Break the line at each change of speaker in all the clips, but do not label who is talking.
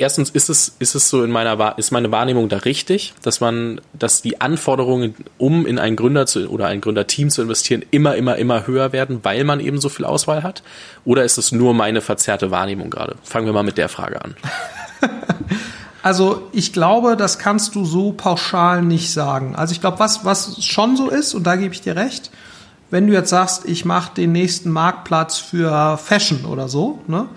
erstens ist es, ist es so in meiner, ist meine Wahrnehmung da richtig, dass man, dass die Anforderungen, um in einen Gründer zu, oder ein Gründerteam zu investieren, immer, immer, immer höher werden, weil man eben so viel Auswahl hat? Oder ist es nur meine verzerrte Wahrnehmung gerade? Fangen wir mal mit der Frage an.
Also ich glaube, das kannst du so pauschal nicht sagen. Also ich glaube, was, was schon so ist, und da gebe ich dir recht, wenn du jetzt sagst, ich mache den nächsten Marktplatz für Fashion oder so, ne,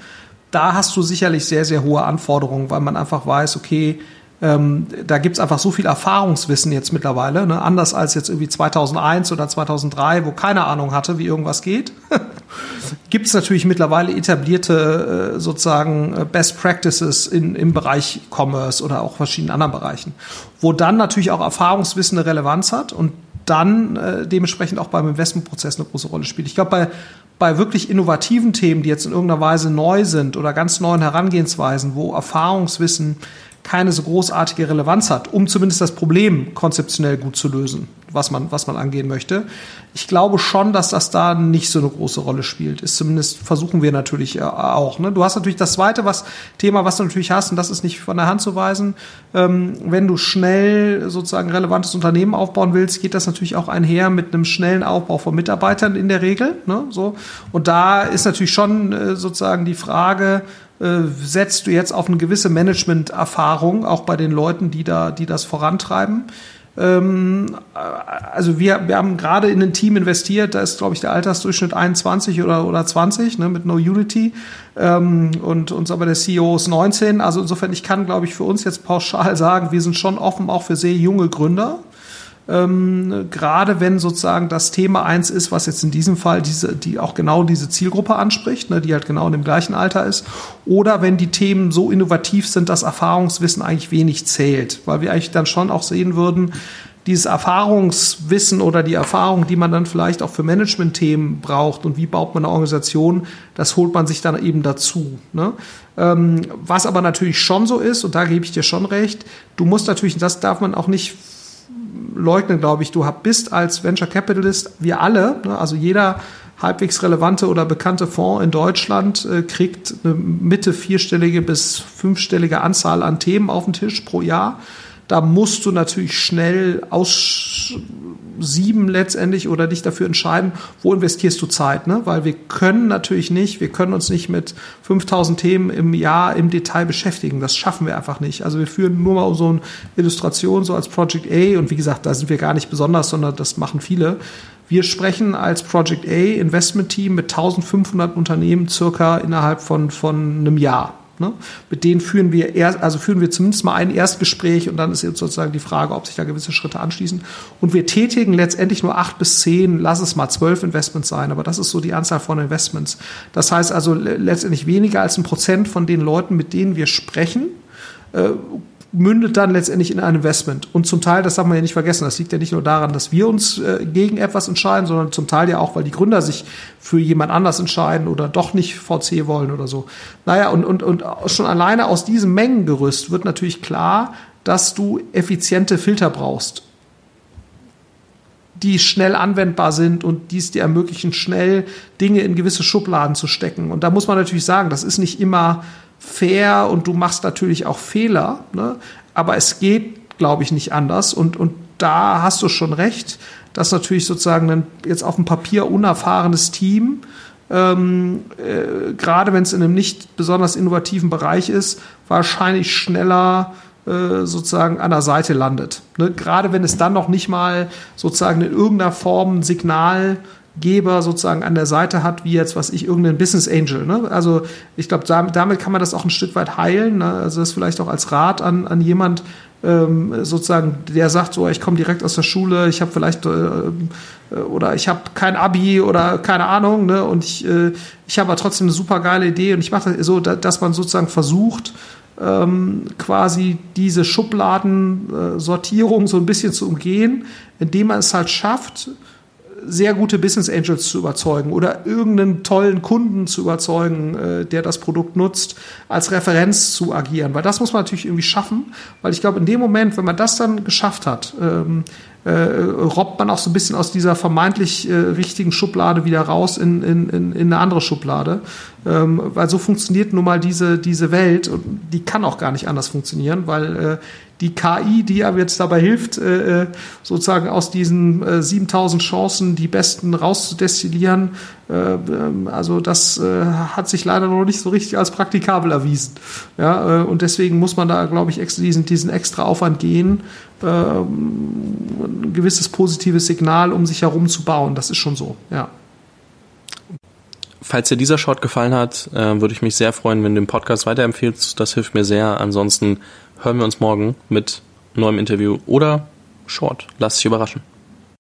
da hast du sicherlich sehr, sehr hohe Anforderungen, weil man einfach weiß, okay, ähm, da gibt's einfach so viel Erfahrungswissen jetzt mittlerweile, ne? anders als jetzt irgendwie 2001 oder 2003, wo keine Ahnung hatte, wie irgendwas geht. gibt's natürlich mittlerweile etablierte äh, sozusagen äh, Best Practices in, im Bereich Commerce oder auch verschiedenen anderen Bereichen, wo dann natürlich auch Erfahrungswissen eine Relevanz hat und dann äh, dementsprechend auch beim Investmentprozess eine große Rolle spielt. Ich glaube, bei, bei wirklich innovativen Themen, die jetzt in irgendeiner Weise neu sind oder ganz neuen Herangehensweisen, wo Erfahrungswissen keine so großartige Relevanz hat, um zumindest das Problem konzeptionell gut zu lösen, was man, was man angehen möchte. Ich glaube schon, dass das da nicht so eine große Rolle spielt. Ist zumindest versuchen wir natürlich äh, auch. Ne? Du hast natürlich das zweite was, Thema, was du natürlich hast, und das ist nicht von der Hand zu weisen. Ähm, wenn du schnell sozusagen relevantes Unternehmen aufbauen willst, geht das natürlich auch einher mit einem schnellen Aufbau von Mitarbeitern in der Regel. Ne? So. Und da ist natürlich schon äh, sozusagen die Frage, äh, setzt du jetzt auf eine gewisse Management-Erfahrung, auch bei den Leuten, die da, die das vorantreiben. Ähm, äh, also wir, wir haben gerade in ein Team investiert, da ist, glaube ich, der Altersdurchschnitt 21 oder, oder 20 ne, mit No Unity ähm, und uns aber der CEO ist 19. Also insofern, ich kann, glaube ich, für uns jetzt pauschal sagen, wir sind schon offen auch für sehr junge Gründer ähm, gerade wenn sozusagen das Thema eins ist, was jetzt in diesem Fall diese, die auch genau diese Zielgruppe anspricht, ne, die halt genau in dem gleichen Alter ist, oder wenn die Themen so innovativ sind, dass Erfahrungswissen eigentlich wenig zählt, weil wir eigentlich dann schon auch sehen würden, dieses Erfahrungswissen oder die Erfahrung, die man dann vielleicht auch für Management-Themen braucht und wie baut man eine Organisation, das holt man sich dann eben dazu. Ne? Ähm, was aber natürlich schon so ist, und da gebe ich dir schon recht, du musst natürlich, das darf man auch nicht leugnen, glaube ich. Du bist als Venture Capitalist, wir alle, ne, also jeder halbwegs relevante oder bekannte Fonds in Deutschland äh, kriegt eine Mitte vierstellige bis fünfstellige Anzahl an Themen auf den Tisch pro Jahr da musst du natürlich schnell aussieben letztendlich oder dich dafür entscheiden, wo investierst du Zeit, ne? Weil wir können natürlich nicht, wir können uns nicht mit 5000 Themen im Jahr im Detail beschäftigen. Das schaffen wir einfach nicht. Also wir führen nur mal so eine Illustration so als Project A und wie gesagt, da sind wir gar nicht besonders, sondern das machen viele. Wir sprechen als Project A Investment Team mit 1500 Unternehmen circa innerhalb von, von einem Jahr. Ne? Mit denen führen wir erst, also führen wir zumindest mal ein Erstgespräch und dann ist jetzt sozusagen die Frage, ob sich da gewisse Schritte anschließen. Und wir tätigen letztendlich nur acht bis zehn, lass es mal zwölf Investments sein, aber das ist so die Anzahl von Investments. Das heißt also letztendlich weniger als ein Prozent von den Leuten, mit denen wir sprechen, äh, mündet dann letztendlich in ein Investment. Und zum Teil, das darf man ja nicht vergessen, das liegt ja nicht nur daran, dass wir uns äh, gegen etwas entscheiden, sondern zum Teil ja auch, weil die Gründer sich für jemand anders entscheiden oder doch nicht VC wollen oder so. Naja, und, und, und schon alleine aus diesem Mengengerüst wird natürlich klar, dass du effiziente Filter brauchst die schnell anwendbar sind und die es dir ermöglichen, schnell Dinge in gewisse Schubladen zu stecken. Und da muss man natürlich sagen, das ist nicht immer fair und du machst natürlich auch Fehler, ne? aber es geht, glaube ich, nicht anders. Und, und da hast du schon recht, dass natürlich sozusagen ein, jetzt auf dem Papier unerfahrenes Team, ähm, äh, gerade wenn es in einem nicht besonders innovativen Bereich ist, wahrscheinlich schneller äh, sozusagen an der Seite landet. Ne? Gerade wenn es dann noch nicht mal sozusagen in irgendeiner Form ein Signal Geber sozusagen an der Seite hat, wie jetzt, was ich, irgendein Business Angel. Ne? Also ich glaube, damit kann man das auch ein Stück weit heilen. Ne? Also das vielleicht auch als Rat an, an jemand, ähm, sozusagen, der sagt, so, ich komme direkt aus der Schule, ich habe vielleicht äh, äh oder ich habe kein Abi oder keine Ahnung, ne? Und ich, äh, ich habe aber trotzdem eine super geile Idee und ich mache das so, dass man sozusagen versucht, ähm, quasi diese Schubladensortierung äh, so ein bisschen zu umgehen, indem man es halt schafft, sehr gute Business Angels zu überzeugen oder irgendeinen tollen Kunden zu überzeugen, äh, der das Produkt nutzt, als Referenz zu agieren. Weil das muss man natürlich irgendwie schaffen, weil ich glaube, in dem Moment, wenn man das dann geschafft hat, ähm, äh, robbt man auch so ein bisschen aus dieser vermeintlich äh, richtigen Schublade wieder raus in, in, in, in eine andere Schublade. Ähm, weil so funktioniert nun mal diese, diese Welt und die kann auch gar nicht anders funktionieren, weil äh, die KI, die ja jetzt dabei hilft, äh, äh sozusagen aus diesen äh, 7000 Chancen die besten rauszudestillieren, äh, ähm, also das äh, hat sich leider noch nicht so richtig als praktikabel erwiesen. Ja, äh, und deswegen muss man da, glaube ich, extra diesen, diesen extra Aufwand gehen, äh, ein gewisses positives Signal um sich herum zu bauen. Das ist schon so, ja.
Falls dir dieser Short gefallen hat, äh, würde ich mich sehr freuen, wenn du den Podcast weiterempfehlst. Das hilft mir sehr. Ansonsten hören wir uns morgen mit neuem Interview oder Short. Lass dich überraschen.